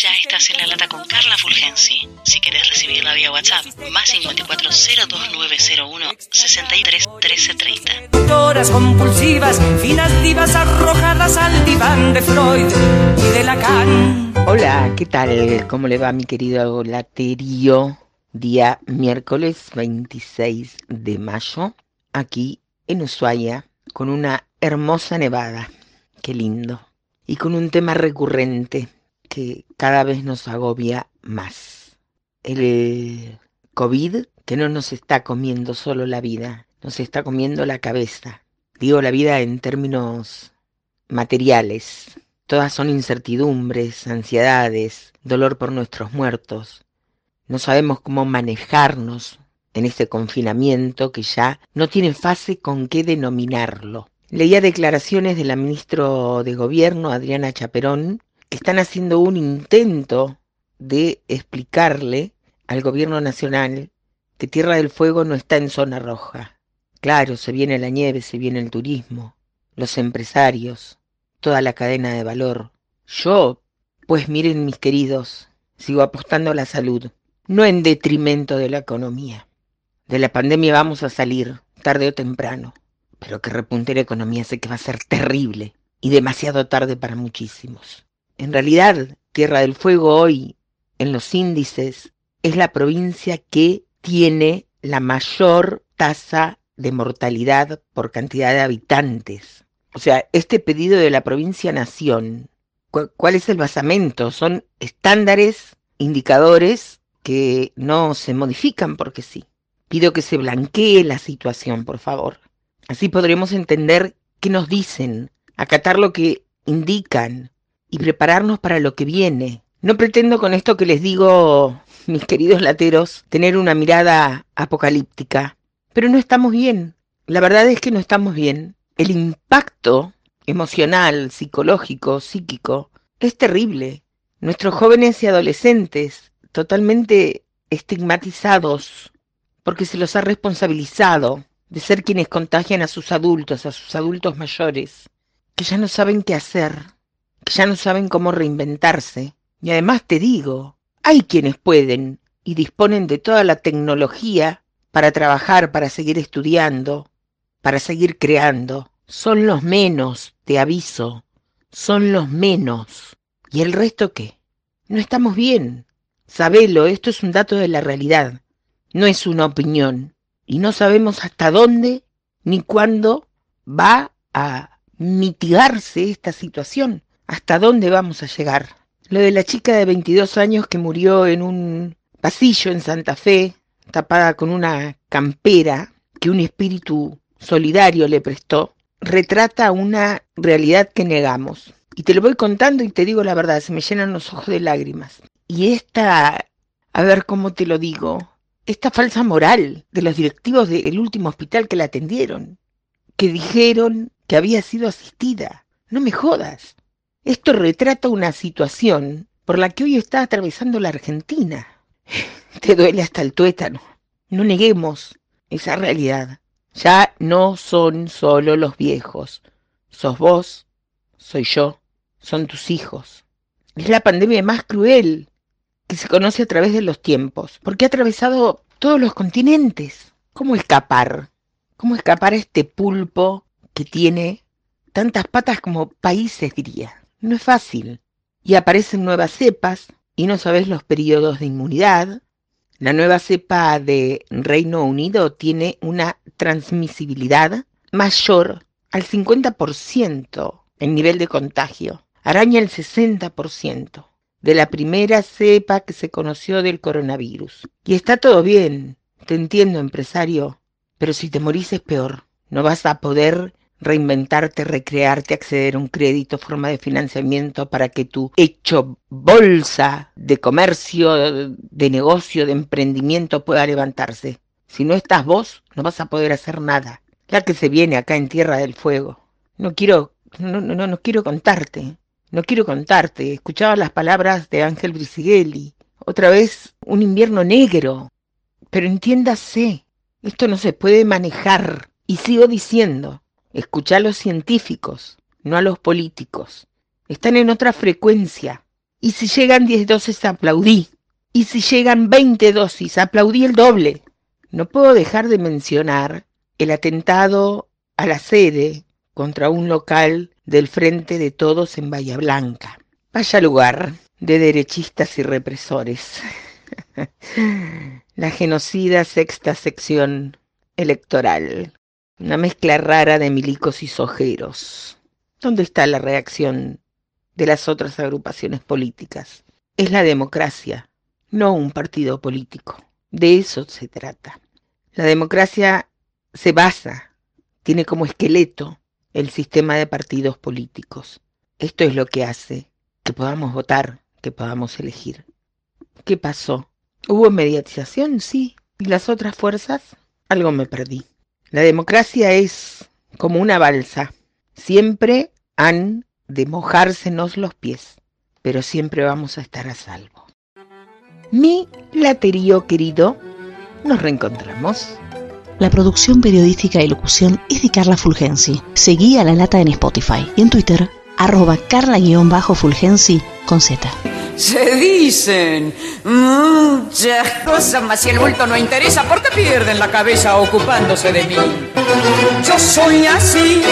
Ya estás en la lata con Carla Fulgensi. Si querés recibirla vía WhatsApp, más 54 02901 63 13 30. Horas compulsivas, finas divas arrojadas al diván de Freud y de Lacan. Hola, ¿qué tal? ¿Cómo le va mi querido laterío? Día miércoles 26 de mayo, aquí en Ushuaia, con una hermosa nevada. Qué lindo. Y con un tema recurrente que cada vez nos agobia más. El COVID que no nos está comiendo solo la vida, nos está comiendo la cabeza. Digo la vida en términos materiales. Todas son incertidumbres, ansiedades, dolor por nuestros muertos. No sabemos cómo manejarnos en este confinamiento que ya no tiene fase con qué denominarlo. Leía declaraciones de la ministra de Gobierno, Adriana Chaperón, están haciendo un intento de explicarle al gobierno nacional que Tierra del Fuego no está en zona roja. Claro, se viene la nieve, se viene el turismo, los empresarios, toda la cadena de valor. Yo, pues miren mis queridos, sigo apostando a la salud, no en detrimento de la economía. De la pandemia vamos a salir, tarde o temprano, pero que repunte la economía sé que va a ser terrible y demasiado tarde para muchísimos. En realidad, Tierra del Fuego hoy, en los índices, es la provincia que tiene la mayor tasa de mortalidad por cantidad de habitantes. O sea, este pedido de la provincia Nación, ¿cuál es el basamento? Son estándares, indicadores que no se modifican porque sí. Pido que se blanquee la situación, por favor. Así podremos entender qué nos dicen, acatar lo que indican, y prepararnos para lo que viene. No pretendo con esto que les digo, mis queridos lateros, tener una mirada apocalíptica, pero no estamos bien. La verdad es que no estamos bien. El impacto emocional, psicológico, psíquico, es terrible. Nuestros jóvenes y adolescentes, totalmente estigmatizados, porque se los ha responsabilizado de ser quienes contagian a sus adultos, a sus adultos mayores, que ya no saben qué hacer, que ya no saben cómo reinventarse. Y además te digo, hay quienes pueden y disponen de toda la tecnología para trabajar, para seguir estudiando, para seguir creando. Son los menos, te aviso, son los menos. ¿Y el resto qué? No estamos bien. Sabelo, esto es un dato de la realidad, no es una opinión. Y no sabemos hasta dónde ni cuándo va a mitigarse esta situación. ¿Hasta dónde vamos a llegar? Lo de la chica de 22 años que murió en un pasillo en Santa Fe, tapada con una campera que un espíritu solidario le prestó, retrata una realidad que negamos. Y te lo voy contando y te digo la verdad, se me llenan los ojos de lágrimas. Y esta, a ver cómo te lo digo, esta falsa moral de los directivos del último hospital que la atendieron, que dijeron que había sido asistida. No me jodas. Esto retrata una situación por la que hoy está atravesando la Argentina. Te duele hasta el tuétano. No neguemos esa realidad. Ya no son solo los viejos. Sos vos, soy yo, son tus hijos. Es la pandemia más cruel que se conoce a través de los tiempos, porque ha atravesado todos los continentes. ¿Cómo escapar? ¿Cómo escapar a este pulpo que tiene tantas patas como países, diría? No es fácil. Y aparecen nuevas cepas y no sabes los periodos de inmunidad. La nueva cepa de Reino Unido tiene una transmisibilidad mayor al 50% en nivel de contagio. Araña el 60% de la primera cepa que se conoció del coronavirus. Y está todo bien, te entiendo, empresario, pero si te morís es peor. No vas a poder reinventarte, recrearte, acceder a un crédito, forma de financiamiento para que tu hecho bolsa de comercio, de negocio, de emprendimiento pueda levantarse. Si no estás vos, no vas a poder hacer nada. Ya que se viene acá en Tierra del Fuego. No quiero, no, no, no quiero contarte. No quiero contarte. Escuchaba las palabras de Ángel Brisighelli. Otra vez un invierno negro. Pero entiéndase, esto no se puede manejar. Y sigo diciendo, Escucha a los científicos, no a los políticos. Están en otra frecuencia. Y si llegan 10 dosis, aplaudí. Y si llegan 20 dosis, aplaudí el doble. No puedo dejar de mencionar el atentado a la sede contra un local del Frente de Todos en Bahía Blanca. Vaya lugar de derechistas y represores. la genocida sexta sección electoral. Una mezcla rara de milicos y sojeros. ¿Dónde está la reacción de las otras agrupaciones políticas? Es la democracia, no un partido político. De eso se trata. La democracia se basa, tiene como esqueleto el sistema de partidos políticos. Esto es lo que hace que podamos votar, que podamos elegir. ¿Qué pasó? ¿Hubo mediatización? Sí. ¿Y las otras fuerzas? Algo me perdí. La democracia es como una balsa. Siempre han de mojársenos los pies, pero siempre vamos a estar a salvo. Mi laterío querido, nos reencontramos. La producción periodística y locución es de Carla Fulgensi. Seguí a La Lata en Spotify y en Twitter, arroba carla-fulgensi con Z. Se dicen muchas cosas, mas si el bulto no interesa, ¿por qué pierden la cabeza ocupándose de mí? Yo soy así